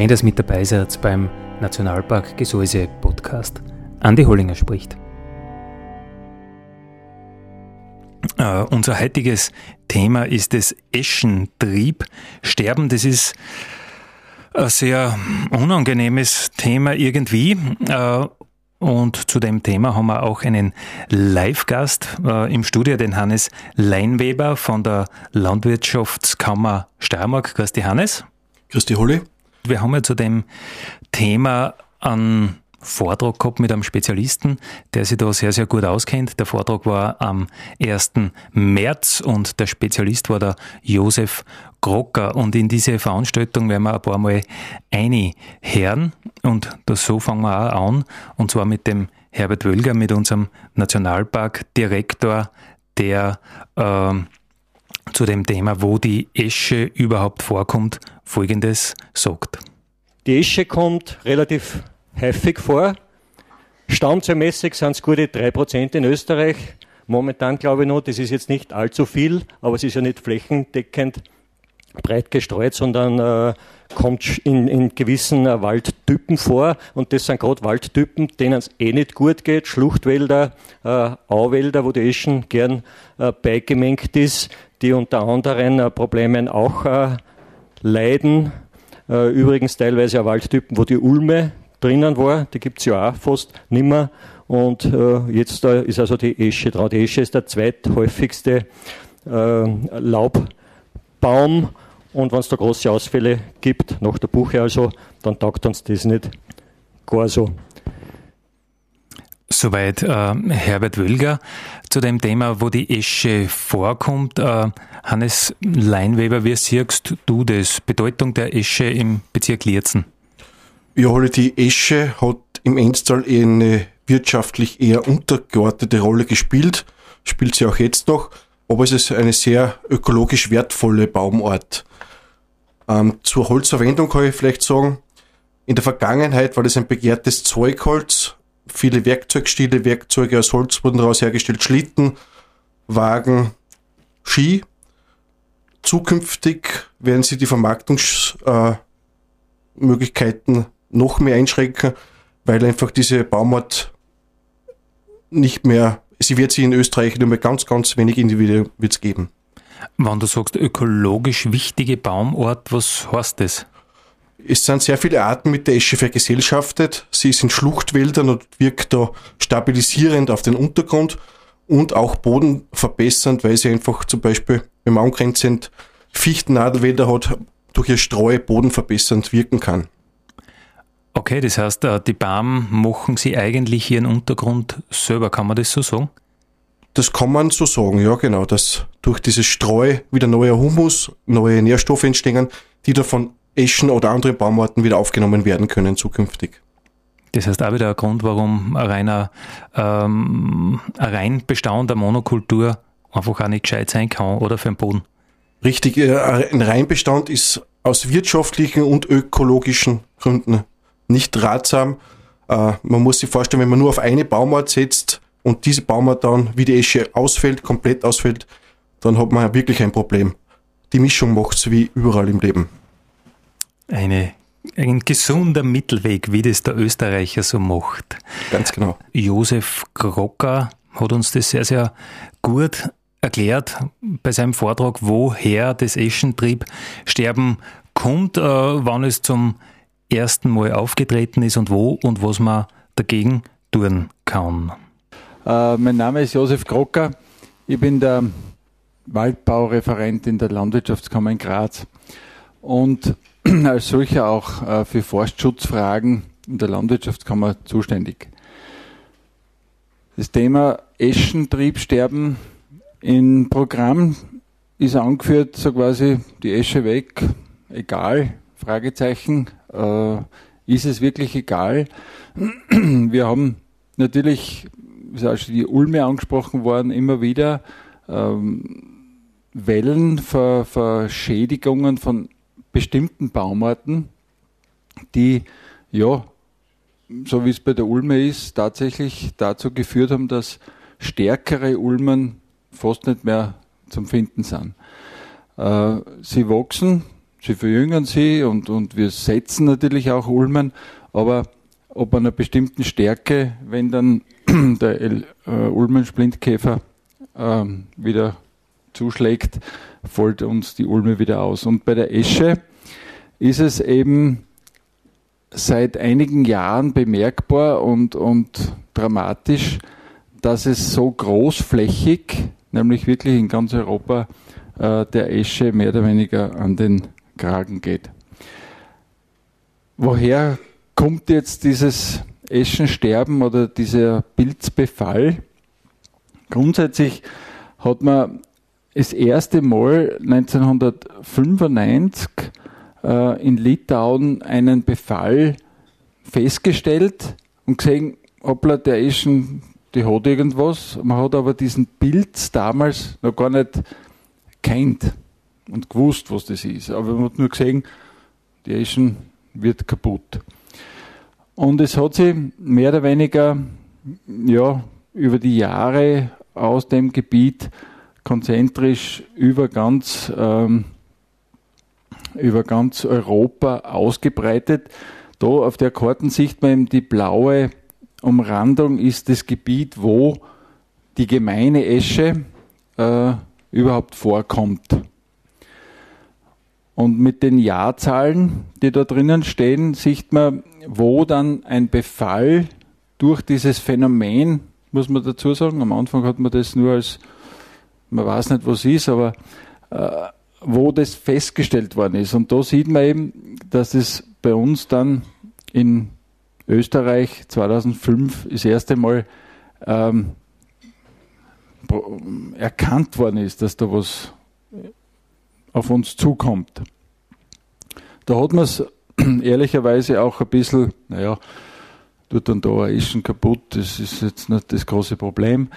Schön, dass mit dabei seid beim Nationalpark Gesäuse Podcast. Andi Hollinger spricht. Uh, unser heutiges Thema ist das Eschentrieb. Sterben, das ist ein sehr unangenehmes Thema irgendwie. Uh, und zu dem Thema haben wir auch einen Live-Gast uh, im Studio, den Hannes Leinweber von der Landwirtschaftskammer Steiermark. Grüß dich, Hannes. Grüß dich, Holly. Wir haben ja zu dem Thema einen Vortrag gehabt mit einem Spezialisten, der sich da sehr, sehr gut auskennt. Der Vortrag war am 1. März und der Spezialist war der Josef Grocker. Und in diese Veranstaltung werden wir ein paar Mal einhören. Und das so fangen wir auch an. Und zwar mit dem Herbert Wölger, mit unserem Nationalparkdirektor, der äh, zu dem Thema, wo die Esche überhaupt vorkommt, Folgendes sagt. Die Esche kommt relativ häufig vor. Stammzahlmäßig sind es gute 3% in Österreich. Momentan glaube ich noch, das ist jetzt nicht allzu viel, aber es ist ja nicht flächendeckend breit gestreut, sondern äh, kommt in, in gewissen äh, Waldtypen vor. Und das sind gerade Waldtypen, denen es eh nicht gut geht. Schluchtwälder, äh, Auwälder, wo die Eschen gern äh, beigemengt ist, die unter anderen äh, Problemen auch äh, leiden. Äh, übrigens teilweise auch Waldtypen, wo die Ulme drinnen war, die gibt es ja auch fast nimmer. Und jetzt ist also die Esche dran. Die Esche ist der zweithäufigste Laubbaum. Und wenn es da große Ausfälle gibt, nach der Buche also, dann taugt uns das nicht gar so. Soweit äh, Herbert Wölger zu dem Thema, wo die Esche vorkommt. Äh, Hannes Leinweber, wie siehst du das? Bedeutung der Esche im Bezirk Lierzen? Ja, die Esche hat im Enstal eine wirtschaftlich eher untergeordnete Rolle gespielt, spielt sie auch jetzt noch, aber es ist eine sehr ökologisch wertvolle Baumart. Ähm, zur Holzverwendung kann ich vielleicht sagen, in der Vergangenheit war das ein begehrtes Zeugholz. Viele Werkzeugstile, Werkzeuge aus Holz wurden daraus hergestellt, Schlitten, Wagen, Ski. Zukünftig werden sie die Vermarktungsmöglichkeiten noch mehr einschränken, weil einfach diese Baumart nicht mehr, sie wird sie in Österreich nur mehr ganz, ganz wenig Individuen geben. Wenn du sagst ökologisch wichtige Baumart, was heißt das? Es sind sehr viele Arten mit der Esche vergesellschaftet. Sie ist in Schluchtwäldern und wirkt da stabilisierend auf den Untergrund und auch bodenverbessernd, weil sie einfach zum Beispiel, wenn man angrenzend Fichtennadelwälder hat, durch ihr Streu bodenverbessernd wirken kann. Okay, das heißt, äh, die Baum machen sie eigentlich ihren Untergrund selber, kann man das so sagen? Das kann man so sagen, ja genau, dass durch dieses Streu wieder neuer Humus, neue Nährstoffe entstehen, die dann von Eschen oder anderen Baumarten wieder aufgenommen werden können zukünftig. Das heißt auch wieder ein Grund, warum ein reiner ähm, ein rein Bestand der Monokultur einfach auch nicht gescheit sein kann oder für den Boden. Richtig, äh, ein Reinbestand ist aus wirtschaftlichen und ökologischen Gründen nicht ratsam. Äh, man muss sich vorstellen, wenn man nur auf eine Baumart setzt und diese Baumart dann, wie die Esche ausfällt, komplett ausfällt, dann hat man wirklich ein Problem. Die Mischung macht es wie überall im Leben. Eine, ein gesunder Mittelweg, wie das der Österreicher so macht. Ganz genau. Josef Grocker hat uns das sehr, sehr gut erklärt bei seinem Vortrag, woher das Eschentriebsterben kommt, äh, wann es zum ersten Mal aufgetreten ist und wo und was man dagegen tun kann. Äh, mein Name ist Josef Grocker. Ich bin der Waldbaureferent in der Landwirtschaftskammer in Graz und als solcher auch äh, für Forstschutzfragen in der Landwirtschaftskammer zuständig. Das Thema Eschentriebsterben im Programm ist angeführt, so quasi die Esche weg, egal, Fragezeichen, äh, ist es wirklich egal? Wir haben natürlich, ist auch schon die Ulme angesprochen worden, immer wieder ähm, Wellen, Ver, Verschädigungen von bestimmten Baumarten, die, ja, so wie es bei der Ulme ist, tatsächlich dazu geführt haben, dass stärkere Ulmen fast nicht mehr zum Finden sind. Äh, sie wachsen, sie verjüngen sie und, und wir setzen natürlich auch Ulmen, aber ob einer bestimmten Stärke, wenn dann der äh, Ulmensplintkäfer äh, wieder zuschlägt, folgt uns die Ulme wieder aus. Und bei der Esche ist es eben seit einigen Jahren bemerkbar und, und dramatisch, dass es so großflächig, nämlich wirklich in ganz Europa, äh, der Esche mehr oder weniger an den Kragen geht. Woher kommt jetzt dieses Eschensterben oder dieser Pilzbefall? Grundsätzlich hat man das erste Mal 1995 äh, in Litauen einen Befall festgestellt und gesehen, hoppla, der Eschen, die hat irgendwas. Man hat aber diesen Pilz damals noch gar nicht kennt und gewusst, was das ist. Aber man hat nur gesehen, die Eschen wird kaputt. Und es hat sich mehr oder weniger ja, über die Jahre aus dem Gebiet konzentrisch über ganz, ähm, über ganz Europa ausgebreitet. Da auf der Karten sieht man eben die blaue Umrandung ist das Gebiet, wo die gemeine Esche äh, überhaupt vorkommt. Und mit den Jahrzahlen, die da drinnen stehen, sieht man, wo dann ein Befall durch dieses Phänomen, muss man dazu sagen, am Anfang hat man das nur als man weiß nicht, was ist, aber äh, wo das festgestellt worden ist. Und da sieht man eben, dass es bei uns dann in Österreich 2005 das erste Mal ähm, erkannt worden ist, dass da was auf uns zukommt. Da hat man es ehrlicherweise auch ein bisschen, naja, tut dann da ein Eschen kaputt, das ist jetzt nicht das große Problem.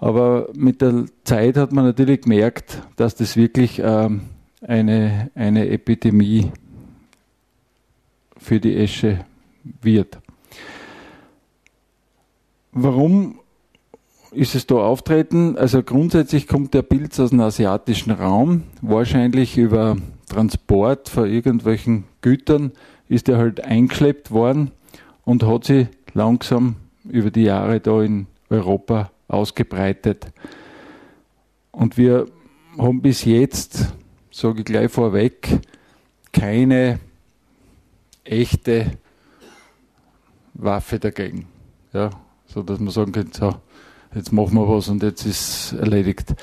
Aber mit der Zeit hat man natürlich gemerkt, dass das wirklich ähm, eine, eine Epidemie für die Esche wird. Warum ist es da auftreten? Also grundsätzlich kommt der Pilz aus dem asiatischen Raum, wahrscheinlich über Transport von irgendwelchen Gütern ist er halt eingeschleppt worden und hat sich langsam über die Jahre da in Europa ausgebreitet. Und wir haben bis jetzt, sage ich gleich vorweg, keine echte Waffe dagegen. Ja, so dass man sagen könnte, so, jetzt machen wir was und jetzt ist erledigt.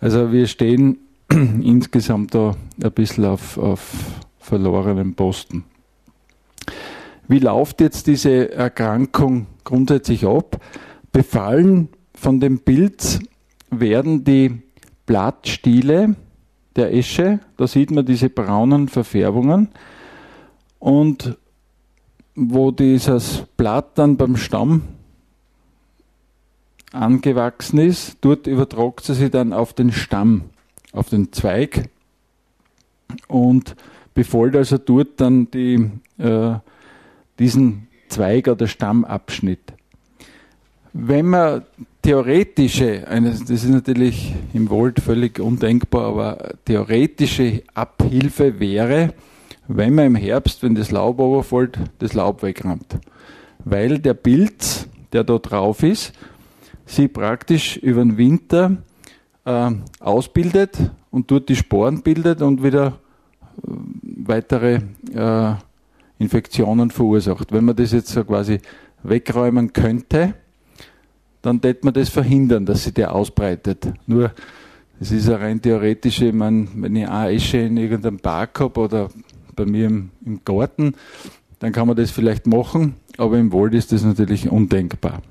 Also wir stehen insgesamt da ein bisschen auf, auf verlorenen Posten. Wie läuft jetzt diese Erkrankung grundsätzlich ab? Befallen von dem Pilz werden die Blattstiele der Esche, da sieht man diese braunen Verfärbungen und wo dieses Blatt dann beim Stamm angewachsen ist, dort übertragt sie sich dann auf den Stamm, auf den Zweig und befolgt also dort dann die, äh, diesen Zweig oder Stammabschnitt. Wenn man theoretische, das ist natürlich im Wald völlig undenkbar, aber theoretische Abhilfe wäre, wenn man im Herbst, wenn das Laub überfällt, das Laub wegrammt. Weil der Pilz, der da drauf ist, sie praktisch über den Winter äh, ausbildet und dort die Sporen bildet und wieder äh, weitere äh, Infektionen verursacht. Wenn man das jetzt so quasi wegräumen könnte, dann tät man das verhindern, dass sich der ausbreitet. Nur, es ist eine rein theoretische, ich meine, wenn ich eine Esche in irgendeinem Park habe oder bei mir im, im Garten, dann kann man das vielleicht machen, aber im Wald ist das natürlich undenkbar.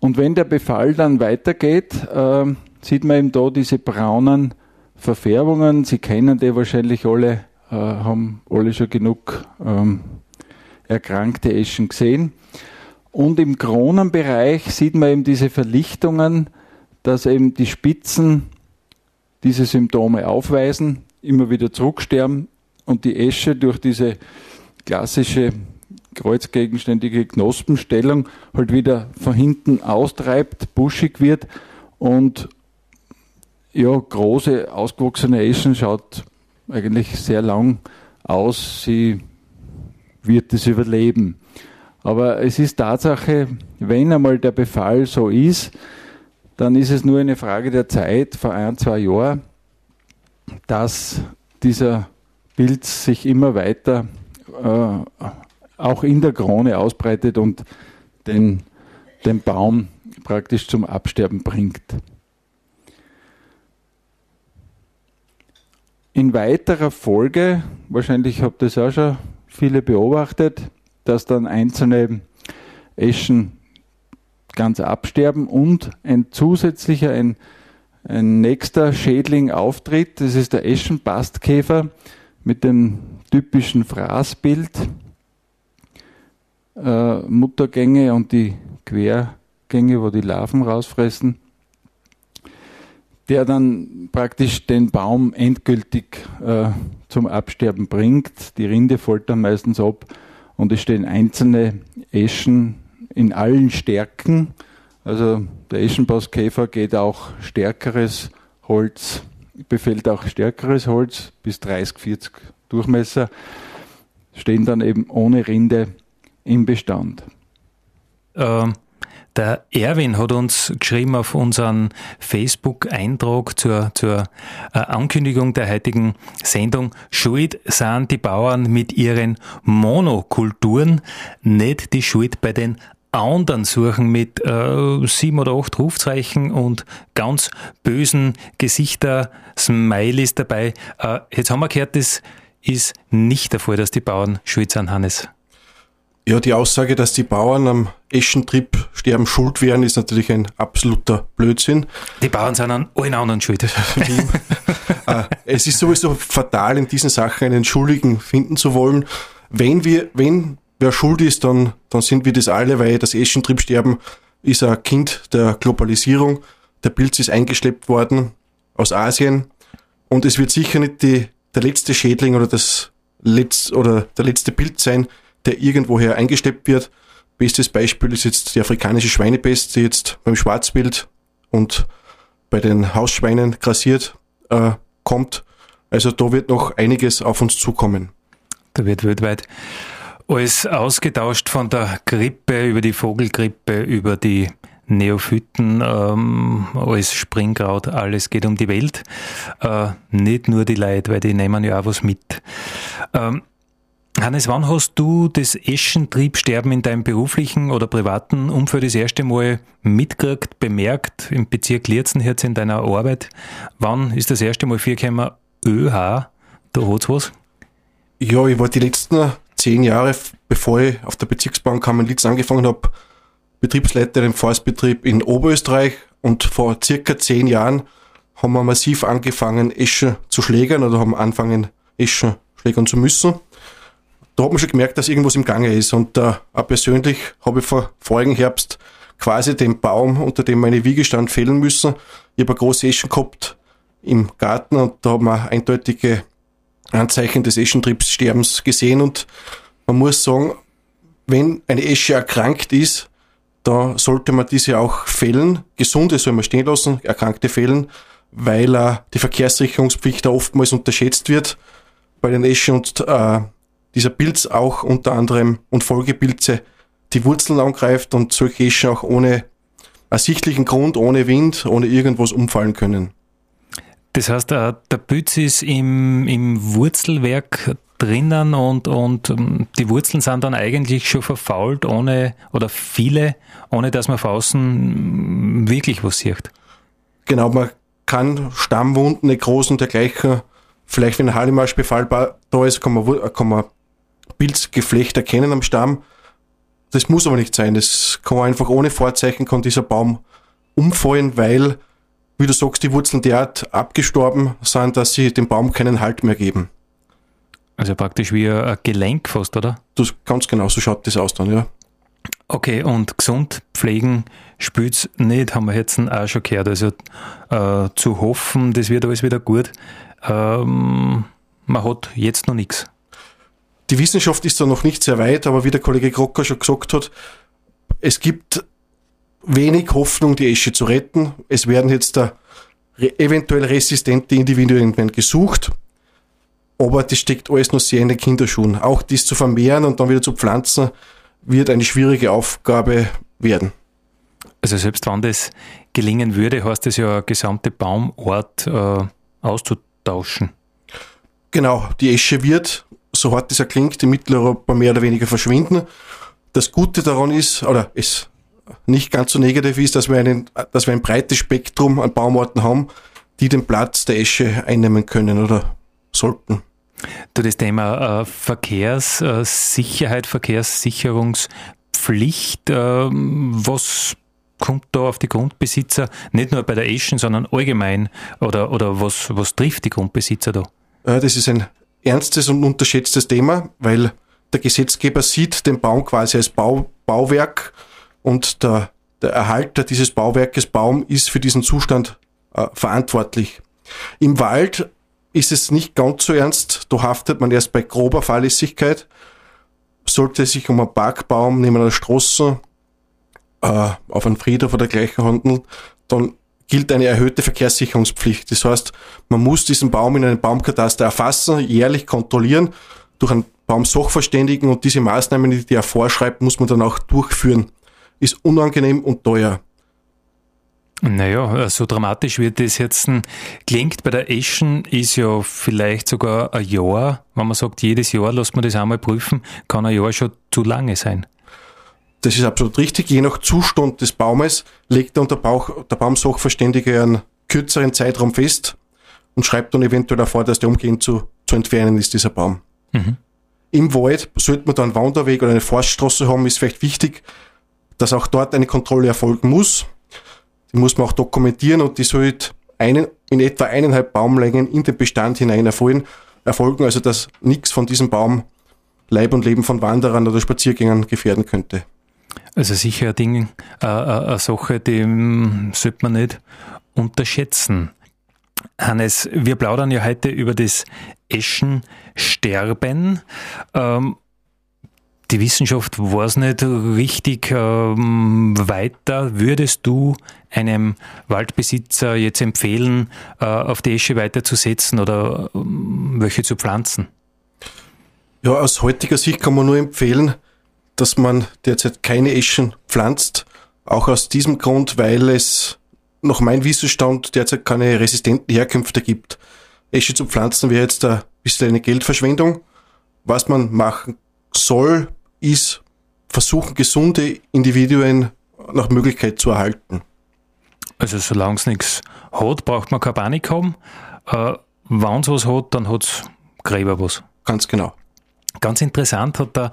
Und wenn der Befall dann weitergeht, äh, sieht man eben da diese braunen Verfärbungen. Sie kennen die wahrscheinlich alle, äh, haben alle schon genug ähm, erkrankte Eschen gesehen. Und im Kronenbereich sieht man eben diese Verlichtungen, dass eben die Spitzen diese Symptome aufweisen, immer wieder zurücksterben und die Esche durch diese klassische kreuzgegenständige Knospenstellung halt wieder von hinten austreibt, buschig wird und ja, große, ausgewachsene Eschen schaut eigentlich sehr lang aus. Sie wird es überleben. Aber es ist Tatsache, wenn einmal der Befall so ist, dann ist es nur eine Frage der Zeit, vor ein, zwei Jahren, dass dieser Pilz sich immer weiter äh, auch in der Krone ausbreitet und den, den Baum praktisch zum Absterben bringt. In weiterer Folge, wahrscheinlich habt ihr das auch schon viele beobachtet, dass dann einzelne Eschen ganz absterben und ein zusätzlicher, ein, ein nächster Schädling auftritt. Das ist der Eschenbastkäfer mit dem typischen Fraßbild. Äh, Muttergänge und die Quergänge, wo die Larven rausfressen der dann praktisch den Baum endgültig äh, zum Absterben bringt. Die Rinde dann meistens ab und es stehen einzelne Eschen in allen Stärken. Also der Eschenbauskäfer geht auch stärkeres Holz, befällt auch stärkeres Holz bis 30, 40 Durchmesser, stehen dann eben ohne Rinde im Bestand. Ähm, der Erwin hat uns geschrieben auf unseren Facebook-Eintrag zur, zur äh, Ankündigung der heutigen Sendung, Schuld sind die Bauern mit ihren Monokulturen, nicht die Schuld bei den anderen suchen mit äh, sieben oder acht Rufzeichen und ganz bösen Gesichter, Smileys dabei. Äh, jetzt haben wir gehört, das ist nicht der Fall, dass die Bauern schuld sind, Hannes. Ja, die Aussage, dass die Bauern am Eschentrieb sterben schuld wären, ist natürlich ein absoluter Blödsinn. Die Bauern sind an allen anderen schuld. Äh, es ist sowieso fatal, in diesen Sachen einen Schuldigen finden zu wollen. Wenn wir, wenn wer schuld ist, dann, dann sind wir das alle, weil das Eschentriebsterben ist ein Kind der Globalisierung. Der Pilz ist eingeschleppt worden aus Asien und es wird sicher nicht die, der letzte Schädling oder das letzte, oder der letzte Pilz sein, der irgendwoher eingeschleppt wird. Bestes Beispiel ist jetzt die afrikanische Schweinepest, die jetzt beim Schwarzbild und bei den Hausschweinen grassiert äh, kommt. Also da wird noch einiges auf uns zukommen. Da wird weltweit alles ausgetauscht von der Grippe über die Vogelgrippe, über die Neophyten, ähm, alles Springkraut, alles geht um die Welt. Äh, nicht nur die Leute, weil die nehmen ja auch was mit. Ähm, Hannes, wann hast du das Eschentriebsterben in deinem beruflichen oder privaten Umfeld das erste Mal mitgekriegt, bemerkt, im Bezirk Lierzen in deiner Arbeit? Wann ist das erste Mal vorgekommen, ÖH, da hat's was? Ja, ich war die letzten zehn Jahre, bevor ich auf der Bezirksbank in Litz angefangen habe, Betriebsleiter im Forstbetrieb in Oberösterreich und vor circa zehn Jahren haben wir massiv angefangen, Eschen zu schlägern oder haben angefangen, Eschen schlägern zu müssen da hat man schon gemerkt, dass irgendwas im Gange ist. Und äh, auch persönlich habe ich vor vorigen Herbst quasi den Baum, unter dem meine Wiege stand, fällen müssen. Ich habe eine große Eschen gehabt im Garten und da haben wir eindeutige Anzeichen des Eschentriebssterbens gesehen und man muss sagen, wenn eine Esche erkrankt ist, da sollte man diese auch fällen. Gesunde soll man stehen lassen, erkrankte fällen, weil äh, die Verkehrssicherungspflicht da oftmals unterschätzt wird bei den Eschen und äh, dieser Pilz auch unter anderem und Folgepilze die Wurzeln angreift und solche Eschen auch ohne ersichtlichen Grund, ohne Wind, ohne irgendwas umfallen können. Das heißt, der Pilz ist im, im Wurzelwerk drinnen und, und ähm, die Wurzeln sind dann eigentlich schon verfault, ohne, oder viele, ohne dass man von außen wirklich was sieht. Genau, man kann Stammwunden, Nekrosen dergleichen Vielleicht, wenn ein Hallimarsch befallbar da ist, kann man, kann man Pilzgeflecht erkennen am Stamm. Das muss aber nicht sein. Das kann man einfach ohne Vorzeichen kann dieser Baum umfallen, weil, wie du sagst, die Wurzeln derart abgestorben sind, dass sie dem Baum keinen Halt mehr geben. Also praktisch wie ein Gelenk fast, oder? Das, ganz genau, so schaut das aus dann, ja. Okay, und gesund pflegen spielt's nicht, haben wir jetzt auch schon gehört. Also äh, zu hoffen, das wird alles wieder gut. Ähm, man hat jetzt noch nichts. Die Wissenschaft ist da noch nicht sehr weit, aber wie der Kollege Krocker schon gesagt hat, es gibt wenig Hoffnung, die Esche zu retten. Es werden jetzt da eventuell resistente Individuen gesucht, aber das steckt alles noch sehr in den Kinderschuhen. Auch dies zu vermehren und dann wieder zu pflanzen, wird eine schwierige Aufgabe werden. Also selbst wenn das gelingen würde, heißt das ja, gesamte Baumort äh, auszutauschen. Genau, die Esche wird, so hart es ja klingt, in Mitteleuropa mehr oder weniger verschwinden. Das Gute daran ist, oder es nicht ganz so negativ ist, dass wir, einen, dass wir ein breites Spektrum an Baumarten haben, die den Platz der Esche einnehmen können oder sollten. Du, das Thema äh, Verkehrssicherheit, Verkehrssicherungspflicht, äh, was kommt da auf die Grundbesitzer, nicht nur bei der Eschen, sondern allgemein, oder, oder was, was trifft die Grundbesitzer da? Äh, das ist ein ernstes und unterschätztes Thema, weil der Gesetzgeber sieht den Baum quasi als Bau, Bauwerk und der, der Erhalter dieses Bauwerkes Baum ist für diesen Zustand äh, verantwortlich. Im Wald ist es nicht ganz so ernst, da haftet man erst bei grober Fahrlässigkeit. Sollte es sich um einen Parkbaum neben einer Straße äh, auf einen Friedhof oder dergleichen handeln, dann gilt eine erhöhte Verkehrssicherungspflicht. Das heißt, man muss diesen Baum in einem Baumkataster erfassen, jährlich kontrollieren, durch einen Baumsachverständigen und diese Maßnahmen, die er vorschreibt, muss man dann auch durchführen ist unangenehm und teuer. Naja, so dramatisch wird das jetzt klingt. Bei der Eschen ist ja vielleicht sogar ein Jahr, wenn man sagt, jedes Jahr lässt man das einmal prüfen, kann ein Jahr schon zu lange sein. Das ist absolut richtig. Je nach Zustand des Baumes legt dann der, Bauch, der Baumsachverständige einen kürzeren Zeitraum fest und schreibt dann eventuell davor, dass der umgehend zu, zu entfernen ist, dieser Baum. Mhm. Im Wald sollte man dann einen Wanderweg oder eine Forststraße haben, ist vielleicht wichtig, dass auch dort eine Kontrolle erfolgen muss. Die muss man auch dokumentieren und die sollte einen, in etwa eineinhalb Baumlängen in den Bestand hinein erfolgen, erfolgen also dass nichts von diesem Baum Leib und Leben von Wanderern oder Spaziergängern gefährden könnte. Also sicher ein Ding, äh, äh, eine Sache, die sollte man nicht unterschätzen. Hannes, wir plaudern ja heute über das Eschensterben. Ähm, die Wissenschaft weiß nicht richtig ähm, weiter. Würdest du einem Waldbesitzer jetzt empfehlen, äh, auf die Esche weiterzusetzen oder ähm, welche zu pflanzen? Ja, aus heutiger Sicht kann man nur empfehlen, dass man derzeit keine Eschen pflanzt. Auch aus diesem Grund, weil es nach meinem Wissensstand derzeit keine resistenten Herkünfte gibt. Esche zu pflanzen wäre jetzt ein bisschen eine Geldverschwendung. Was man machen soll, ist versuchen, gesunde Individuen nach Möglichkeit zu erhalten. Also solange es nichts hat, braucht man keine Panik haben. Äh, Wenn es was hat, dann hat es Gräber was. Ganz genau. Ganz interessant hat der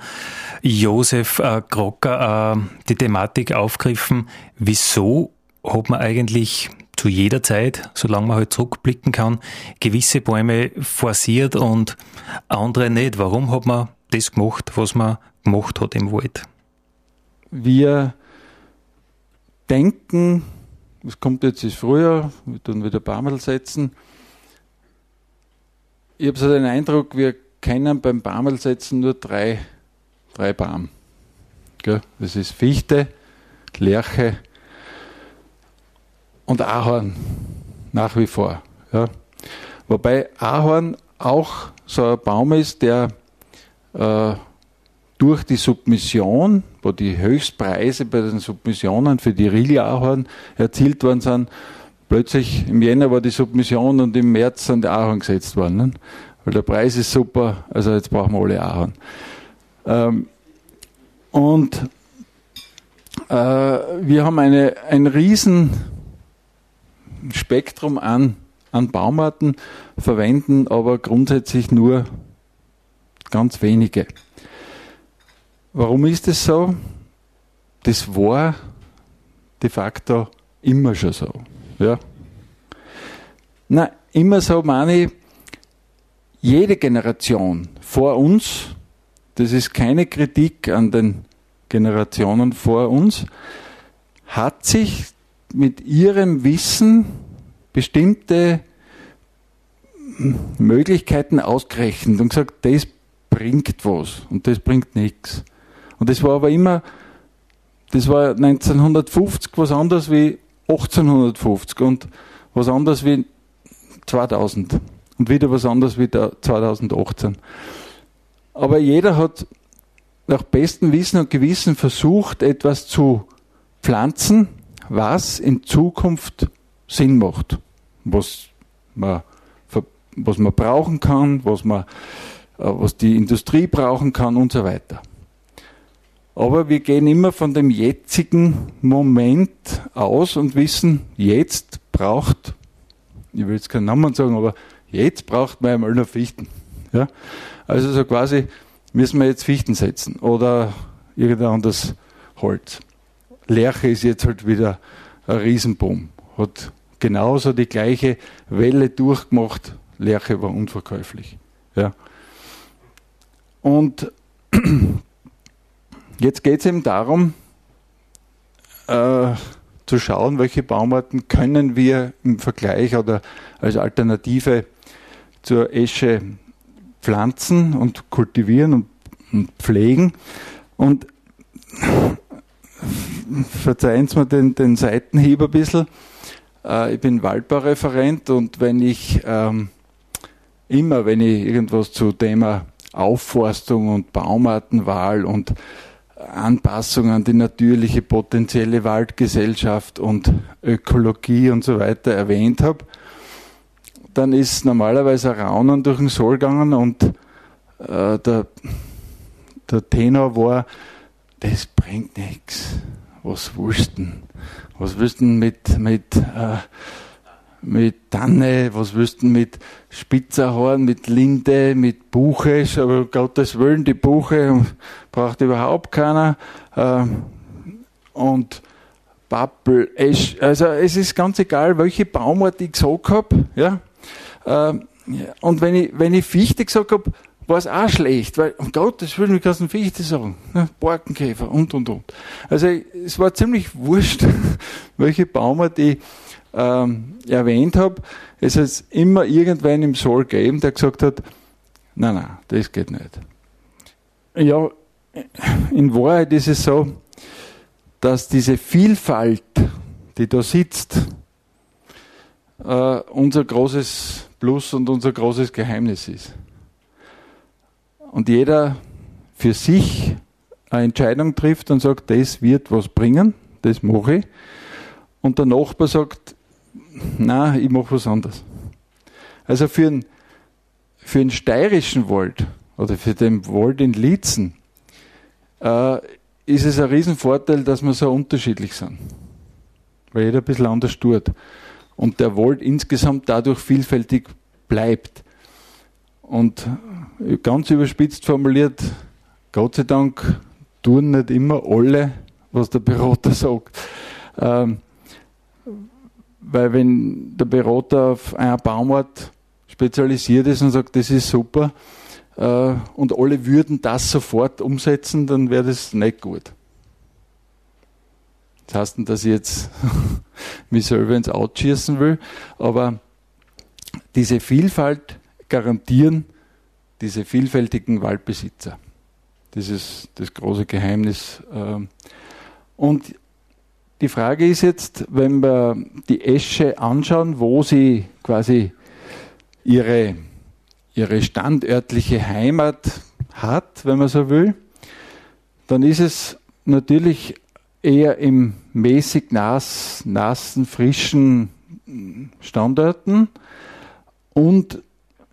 Josef äh, Krocker äh, die Thematik aufgegriffen, wieso hat man eigentlich zu jeder Zeit, solange man halt zurückblicken kann, gewisse Bäume forciert und andere nicht. Warum hat man das gemacht, was man gemacht hat im Wald. Wir denken, es kommt jetzt ist früher, wir tun wieder Baumel setzen. Ich habe so den Eindruck, wir kennen beim Baumel-Setzen nur drei, drei Baum. Das ist Fichte, Lerche und Ahorn nach wie vor. Ja. Wobei Ahorn auch so ein Baum ist, der äh, durch die Submission, wo die Höchstpreise bei den Submissionen für die Riegelahorn erzielt worden sind, plötzlich im Jänner war die Submission und im März sind die Ahorn gesetzt worden. Weil der Preis ist super, also jetzt brauchen wir alle Ahorn. Ähm, und äh, wir haben eine, ein riesen Spektrum an an Baumarten verwenden, aber grundsätzlich nur ganz wenige. Warum ist es so? Das war de facto immer schon so. Ja. Na, immer so meine ich, jede Generation vor uns, das ist keine Kritik an den Generationen vor uns, hat sich mit ihrem Wissen bestimmte Möglichkeiten ausgerechnet und gesagt, das bringt was und das bringt nichts. Und das war aber immer, das war 1950 was anderes wie 1850 und was anderes wie 2000 und wieder was anderes wie 2018. Aber jeder hat nach bestem Wissen und Gewissen versucht, etwas zu pflanzen, was in Zukunft Sinn macht, was man, was man brauchen kann, was, man, äh, was die Industrie brauchen kann und so weiter. Aber wir gehen immer von dem jetzigen Moment aus und wissen, jetzt braucht, ich will jetzt keinen Namen sagen, aber jetzt braucht man einmal noch Fichten. Ja? Also so quasi müssen wir jetzt Fichten setzen oder irgendein anderes Holz. Lerche ist jetzt halt wieder ein Riesenboom. Hat genauso die gleiche Welle durchgemacht. Lerche war unverkäuflich. Ja. Und jetzt geht es eben darum, äh, zu schauen, welche Baumarten können wir im Vergleich oder als Alternative zur Esche pflanzen und kultivieren und, pflegen. Und verzeihen Sie mir den, den Seitenhieb ein bisschen. Äh, ich bin Waldbaureferent und wenn ich ähm, immer, wenn ich irgendwas zu Thema Aufforstung und Baumartenwahl und Anpassung an die natürliche potenzielle Waldgesellschaft und Ökologie und so weiter erwähnt habe, dann ist normalerweise ein Raunen durch den Soll gegangen und äh, der, der Tenor war, das bringt nichts. Was denn? Was denn mit, mit, äh, mit Tanne, was denn mit Spitzerhorn, mit Linde, mit Buche? Aber Gottes Willen, die Buche braucht überhaupt keiner. Äh, und Pappel, Esch, also es ist ganz egal, welche Baumart ich gesagt habe. Ja? Äh, und wenn ich, wenn ich Fichte gesagt habe, war es auch schlecht, weil, um Gottes Willen, wie kannst du Fichte sagen? Borkenkäfer und, und, und. Also, es war ziemlich wurscht, welche Baumart ich ähm, erwähnt habe. Es hat immer irgendwann im Soll gegeben, der gesagt hat, nein, nein, das geht nicht. Ja, in Wahrheit ist es so, dass diese Vielfalt, die da sitzt, äh, unser großes Plus und unser großes Geheimnis ist und jeder für sich eine Entscheidung trifft und sagt, das wird was bringen, das mache ich. Und der Nachbar sagt, na, ich mache was anderes. Also für einen, für steirischen Wald oder für den Wald in Lietzen äh, ist es ein Riesenvorteil, dass wir so unterschiedlich sind. Weil jeder ein bisschen anders tut. Und der Wald insgesamt dadurch vielfältig bleibt. Und ganz überspitzt formuliert, Gott sei Dank tun nicht immer alle, was der Berater sagt. Ähm, weil wenn der Berater auf einer Baumart spezialisiert ist und sagt, das ist super, äh, und alle würden das sofort umsetzen, dann wäre das nicht gut. Das heißt nicht, dass ich jetzt mich selber ins Out schießen will, aber diese Vielfalt garantieren diese vielfältigen Waldbesitzer. Das ist das große Geheimnis. Ähm. Und die Frage ist jetzt, wenn wir die Esche anschauen, wo sie quasi ihre, ihre standörtliche Heimat hat, wenn man so will, dann ist es natürlich eher im mäßig nass, nassen, frischen Standorten und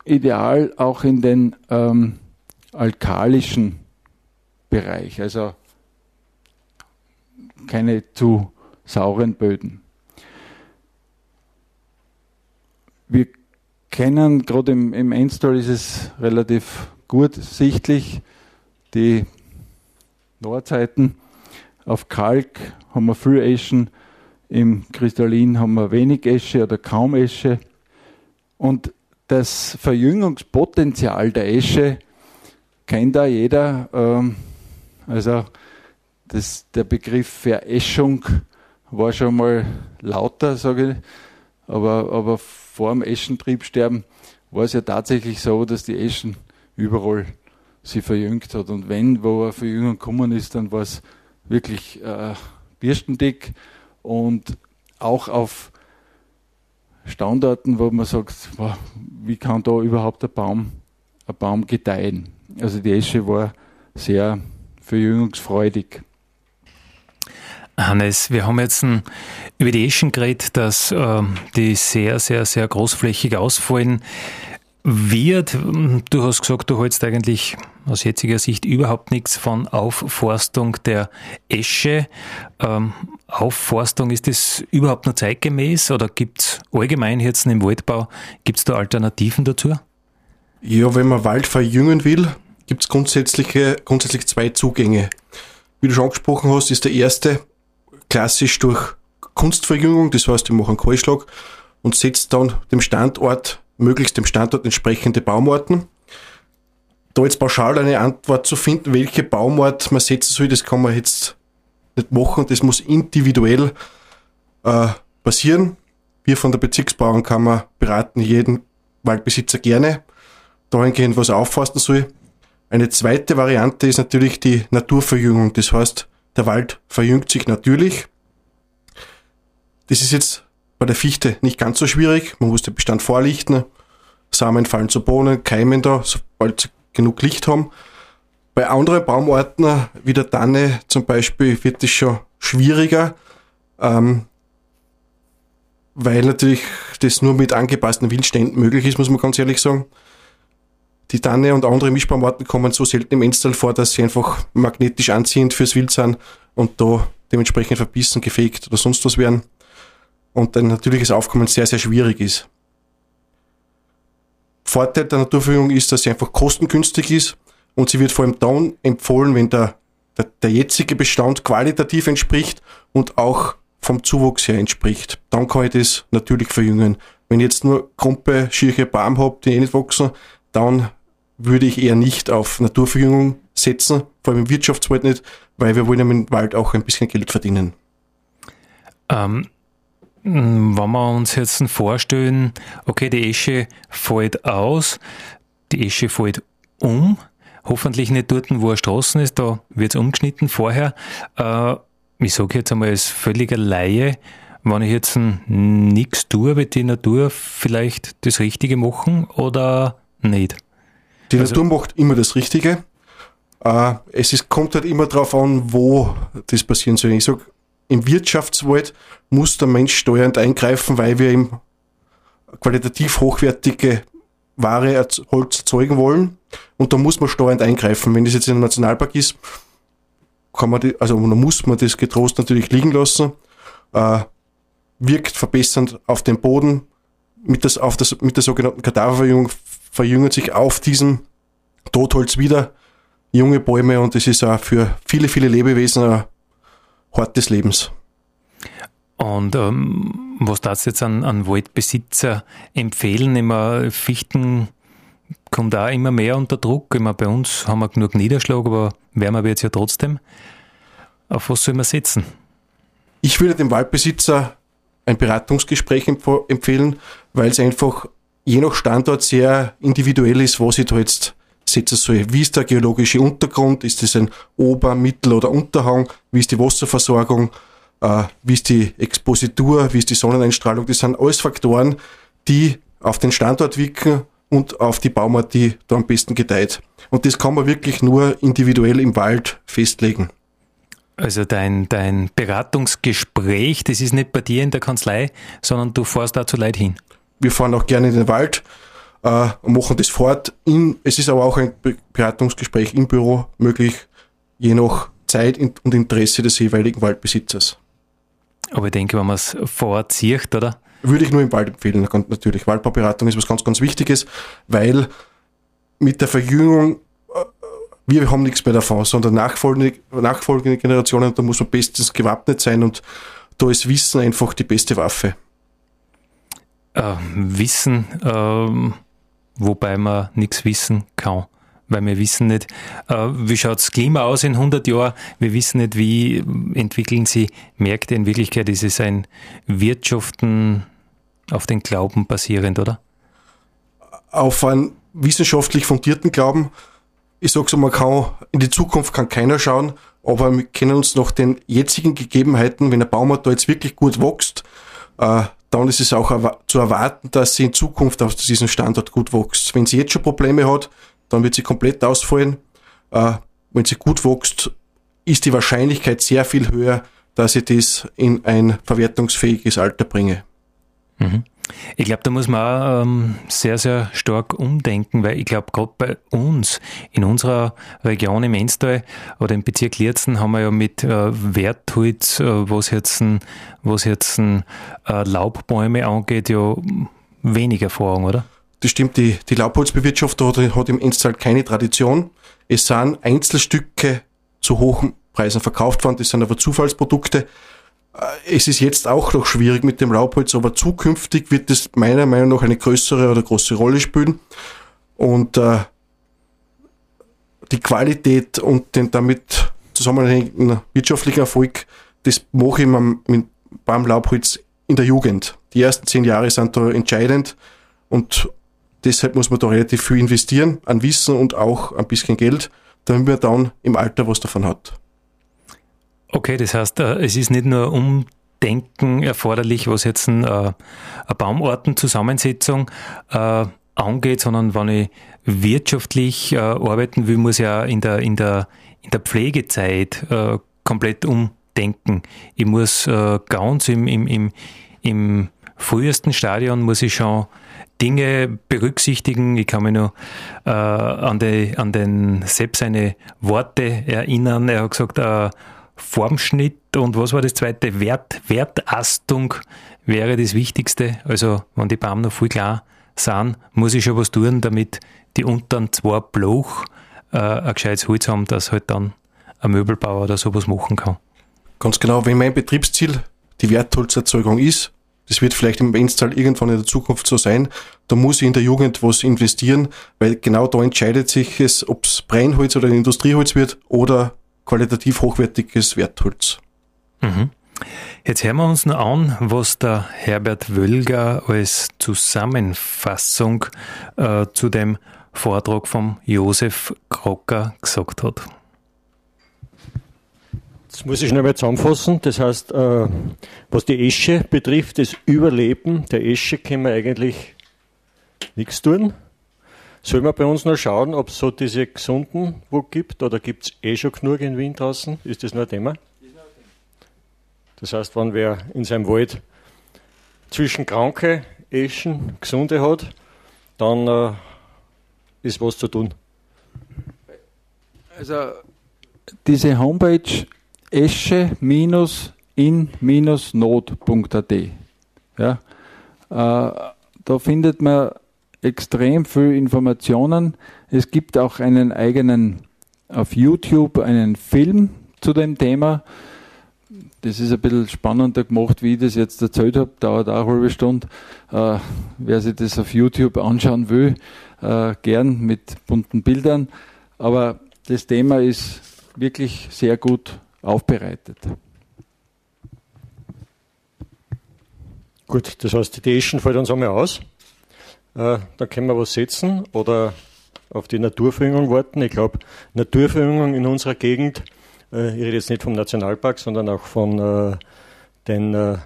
ideal auch in den ähm, alkalischen Bereich, also keine zu sauren Böden. wir kennen, gerade im, im Endstall ist es relativ gut sichtlich, die Nordseiten. Auf Kalk haben wir viel Eschen, im Kristallin haben wir wenig Esche oder kaum Esche. Und das Verjüngungspotenzial der Esche kennt da jeder. Ähm, also das, der Begriff Veräschung war schon mal lauter, sage ich. Aber, aber vor dem Eschentriebsterben war es ja tatsächlich so, dass die Eschen überall sie verjüngt hat. Und wenn wo eine Verjüngung gekommen ist, dann war es wirklich äh, birstendick und auch auf Standorten, wo man sagt, wie kann da überhaupt ein Baum, ein Baum gedeihen? Also die Esche war sehr verjüngungsfreudig. Hannes, wir haben jetzt über die Eschen geredet, dass äh, die sehr, sehr, sehr großflächig ausfallen wird. Du hast gesagt, du hältst eigentlich aus jetziger Sicht überhaupt nichts von Aufforstung der Esche. Ähm, Aufforstung, ist das überhaupt noch zeitgemäß oder gibt es allgemein jetzt im Waldbau, gibt es da Alternativen dazu? Ja, wenn man Wald verjüngen will, gibt es grundsätzlich, zwei Zugänge. Wie du schon angesprochen hast, ist der erste klassisch durch Kunstverjüngung, das heißt, wir machen Kahlschlag und setzt dann dem Standort, möglichst dem Standort entsprechende Baumarten. Da jetzt pauschal eine Antwort zu finden, welche Baumart man setzen soll, das kann man jetzt nicht machen, das muss individuell äh, passieren. Wir von der Bezirksbauernkammer beraten jeden Waldbesitzer gerne, dahingehend, was er auffassen soll. Eine zweite Variante ist natürlich die Naturverjüngung. Das heißt, der Wald verjüngt sich natürlich. Das ist jetzt bei der Fichte nicht ganz so schwierig. Man muss den Bestand vorlichten. Samen fallen zu Bohnen, keimen da, sobald sie genug Licht haben. Bei anderen Baumarten, wie der Tanne zum Beispiel, wird es schon schwieriger, ähm, weil natürlich das nur mit angepassten Wildständen möglich ist, muss man ganz ehrlich sagen. Die Tanne und andere Mischbaumarten kommen so selten im Enstall vor, dass sie einfach magnetisch anziehend fürs Wild sind und da dementsprechend verbissen, gefegt oder sonst was werden. Und dann natürliches Aufkommen sehr, sehr schwierig ist. Vorteil der Naturverjüngung ist, dass sie einfach kostengünstig ist und sie wird vor allem dann empfohlen, wenn der, der, der jetzige Bestand qualitativ entspricht und auch vom Zuwachs her entspricht. Dann kann ich das natürlich verjüngen. Wenn ich jetzt nur Krumpe, schierige Baum habe, die eh nicht wachsen, dann würde ich eher nicht auf Naturverjüngung setzen, vor allem im Wirtschaftswald nicht, weil wir wollen ja mit dem Wald auch ein bisschen Geld verdienen. Ähm, wenn wir uns jetzt vorstellen, okay, die Esche fällt aus, die Esche fällt um, hoffentlich nicht dort, wo eine Straße ist, da wird es umgeschnitten vorher. Äh, ich sage jetzt einmal als völliger Laie, wenn ich jetzt nichts tue, wird die Natur vielleicht das Richtige machen oder nicht? Die also, Natur macht immer das Richtige. Äh, es ist, kommt halt immer darauf an, wo das passieren soll. Ich sage, im Wirtschaftswald muss der Mensch steuernd eingreifen, weil wir ihm qualitativ hochwertige Ware, Holz erzeugen wollen. Und da muss man steuernd eingreifen. Wenn das jetzt in einem Nationalpark ist, kann man die, also muss man das getrost natürlich liegen lassen. Äh, wirkt verbessernd auf den Boden. Mit, das, auf das, mit der sogenannten Kadaververjüngung verjüngen sich auf diesem Totholz wieder junge Bäume und es ist auch für viele, viele Lebewesen ein Hort des Lebens. Und ähm, was darfst du jetzt an, an Waldbesitzer empfehlen? Immer Fichten kommt da immer mehr unter Druck. Immer bei uns haben wir genug Niederschlag, aber wärmer wird es ja trotzdem. Auf was soll man setzen? Ich würde dem Waldbesitzer ein Beratungsgespräch empfehlen, weil es einfach je nach Standort sehr individuell ist, was ich da jetzt setzen soll. Wie ist der geologische Untergrund? Ist das ein Ober-, Mittel- oder Unterhang? Wie ist die Wasserversorgung? Äh, wie ist die Expositur? Wie ist die Sonneneinstrahlung? Das sind alles Faktoren, die auf den Standort wirken und auf die Baumart, die da am besten gedeiht. Und das kann man wirklich nur individuell im Wald festlegen. Also dein, dein Beratungsgespräch, das ist nicht bei dir in der Kanzlei, sondern du fährst da zu Leid hin wir fahren auch gerne in den Wald äh, und machen das fort. In, es ist aber auch ein Beratungsgespräch im Büro möglich, je nach Zeit und Interesse des jeweiligen Waldbesitzers. Aber ich denke, wenn man es vor Ort sieht, oder? Würde ich nur im Wald empfehlen, natürlich. Waldbauberatung ist was ganz, ganz Wichtiges, weil mit der Verjüngung, äh, wir haben nichts mehr davon, sondern nachfolgende, nachfolgende Generationen, da muss man bestens gewappnet sein und da ist Wissen einfach die beste Waffe. Äh, wissen, äh, wobei man nichts wissen kann weil wir wissen nicht, äh, wie schaut das Klima aus in 100 Jahren, wir wissen nicht, wie entwickeln sich Märkte. In Wirklichkeit ist es ein Wirtschaften auf den Glauben basierend, oder? Auf einen wissenschaftlich fundierten Glauben. Ich sage so, man kann, in die Zukunft kann keiner schauen, aber wir kennen uns nach den jetzigen Gegebenheiten, wenn ein Baum da jetzt wirklich gut wächst, äh, dann ist es auch zu erwarten, dass sie in Zukunft auf diesem Standort gut wächst. Wenn sie jetzt schon Probleme hat, dann wird sie komplett ausfallen. Äh, wenn sie gut wächst, ist die Wahrscheinlichkeit sehr viel höher, dass ich das in ein verwertungsfähiges Alter bringe. Mhm. Ich glaube, da muss man auch ähm, sehr, sehr stark umdenken, weil ich glaube, gerade bei uns, in unserer Region im Enstal oder im Bezirk Lierzen, haben wir ja mit äh, Wertholz, äh, was jetzt, was jetzt äh, Laubbäume angeht, ja wenig Erfahrung, oder? Das stimmt, die, die Laubholzbewirtschaftung hat, hat im Enstal keine Tradition. Es sind Einzelstücke zu hohen Preisen verkauft worden, das sind aber Zufallsprodukte. Äh, es ist jetzt auch noch schwierig mit dem Laubholz, aber zukünftig wird es meiner Meinung nach eine größere oder große Rolle spielen. Und äh, die Qualität und den damit zusammenhängenden wirtschaftlichen Erfolg, das mache ich beim, beim Laubholz in der Jugend. Die ersten zehn Jahre sind da entscheidend und Deshalb muss man da relativ viel investieren an Wissen und auch ein bisschen Geld, damit man dann im Alter was davon hat. Okay, das heißt, äh, es ist nicht nur Umdenken erforderlich, was jetzt äh, eine Baumartenzusammensetzung äh, angeht, sondern wenn ich wirtschaftlich arbeiten will, muss ich ja in der, in der, in der Pflegezeit komplett umdenken. Ich muss ganz im, im, im, im frühesten Stadion muss ich schon Dinge berücksichtigen. Ich kann mich noch äh, an, an den Sepp seine Worte erinnern. Er hat gesagt, äh, Formschnitt und was war das zweite? Wert, Wertastung wäre das Wichtigste. Also, wenn die Baum noch viel klar sind, muss ich schon was tun, damit die unteren zwei Bloch äh, ein gescheites Holz haben, dass halt dann ein Möbelbauer oder sowas machen kann. Ganz genau, wenn mein Betriebsziel die Wertholzerzeugung ist, das wird vielleicht im Enstal irgendwann in der Zukunft so sein. Da muss ich in der Jugend was investieren, weil genau da entscheidet sich es, ob es Brennholz oder Industrieholz wird oder qualitativ hochwertiges Wertholz. Mhm. Jetzt hören wir uns noch an, was der Herbert Wölger als Zusammenfassung äh, zu dem Vortrag vom Josef Krocker gesagt hat. Das muss ich noch einmal zusammenfassen. Das heißt, äh, was die Esche betrifft, das Überleben der Esche können wir eigentlich nichts tun. Sollen wir bei uns noch schauen, ob es so diese gesunden wo gibt oder gibt es eh schon genug in Wien draußen? Ist das nur ein Thema? Das heißt, wenn wer in seinem Wald zwischen kranke Eschen gesunde hat, dann äh, ist was zu tun. Also diese Homepage esche-in-not.at. Ja, äh, da findet man extrem viel Informationen. Es gibt auch einen eigenen auf YouTube einen Film zu dem Thema. Das ist ein bisschen spannender gemacht, wie ich das jetzt erzählt habe. Dauert auch eine halbe Stunde. Äh, wer sich das auf YouTube anschauen will, äh, gern mit bunten Bildern. Aber das Thema ist wirklich sehr gut aufbereitet. Gut, das heißt, die Taschen fällt uns einmal aus. Äh, da können wir was setzen oder auf die Naturverjüngung warten. Ich glaube, Naturverjüngung in unserer Gegend, äh, ich rede jetzt nicht vom Nationalpark, sondern auch von äh, den äh,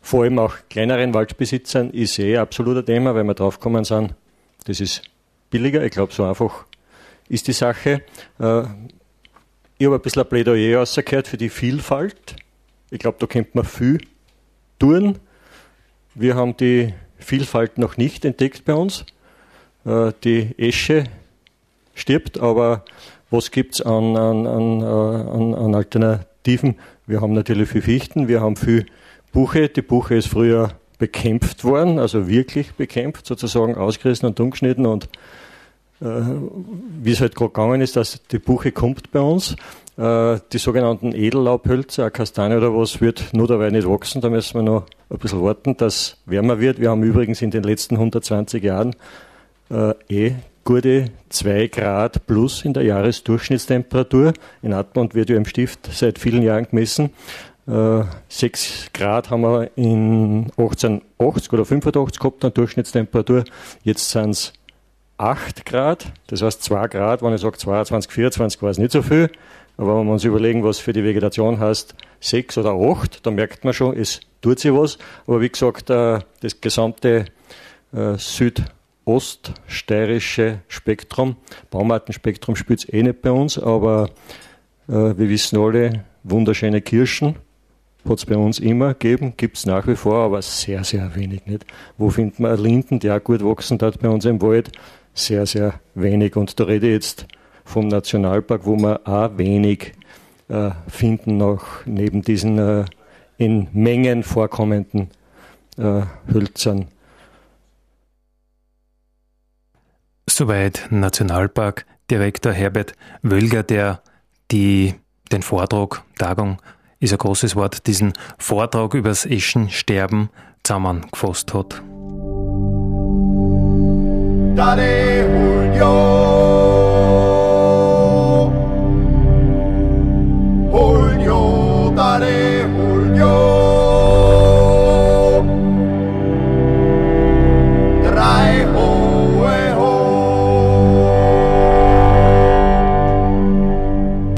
vor allem auch kleineren Waldbesitzern, ist eh absolut ein Thema, weil wir draufgekommen sind, das ist billiger. Ich glaube, so einfach ist die Sache. Äh, ich habe ein bisschen ein Plädoyer rausgehört für die Vielfalt. Ich glaube, da könnte man viel tun. Wir haben die Vielfalt noch nicht entdeckt bei uns. Äh, die Esche stirbt, aber was gibt es an, an, an, äh, an, Alternativen? Wir haben natürlich viel Fichten, wir haben viel Buche. Die Buche ist früher bekämpft worden, also wirklich bekämpft, sozusagen ausgerissen und umgeschnitten und äh, wie es halt gerade gegangen ist, dass die Buche kommt bei uns. Äh, die sogenannten Edellaubhölzer, Kastanie oder was, wird nur dabei nicht wachsen. Da müssen wir noch ein bisschen warten, dass wärmer wird. Wir haben übrigens in den letzten 120 Jahren äh, eh gute 2 Grad plus in der Jahresdurchschnittstemperatur. In Atmund wird ja im Stift seit vielen Jahren gemessen. Äh, 6 Grad haben wir in 1880 oder 85 gehabt, an Durchschnittstemperatur. Jetzt sind es 8 Grad, das heißt 2 Grad, wenn ich sage 22, 24 war es nicht so viel. Aber wenn wir uns überlegen, was für die Vegetation heißt, 6 oder 8, dann merkt man schon, es tut sich was. Aber wie gesagt, äh, das gesamte äh, Süd- oststeirische Spektrum. Baumartenspektrum spielt es eh nicht bei uns, aber äh, wir wissen alle, wunderschöne Kirschen hat es bei uns immer gegeben, gibt es nach wie vor, aber sehr, sehr wenig nicht. Wo findet man Linden, die auch gut wachsen hat bei uns im Wald? Sehr, sehr wenig. Und da rede ich jetzt vom Nationalpark, wo wir auch wenig äh, finden, noch neben diesen äh, in Mengen vorkommenden äh, Hölzern. Soweit Nationalparkdirektor Herbert Wölger, der die, den Vortrag, Tagung ist ein großes Wort, diesen Vortrag übers Eschensterben zusammengefasst hat. Daddy Julio, Julio,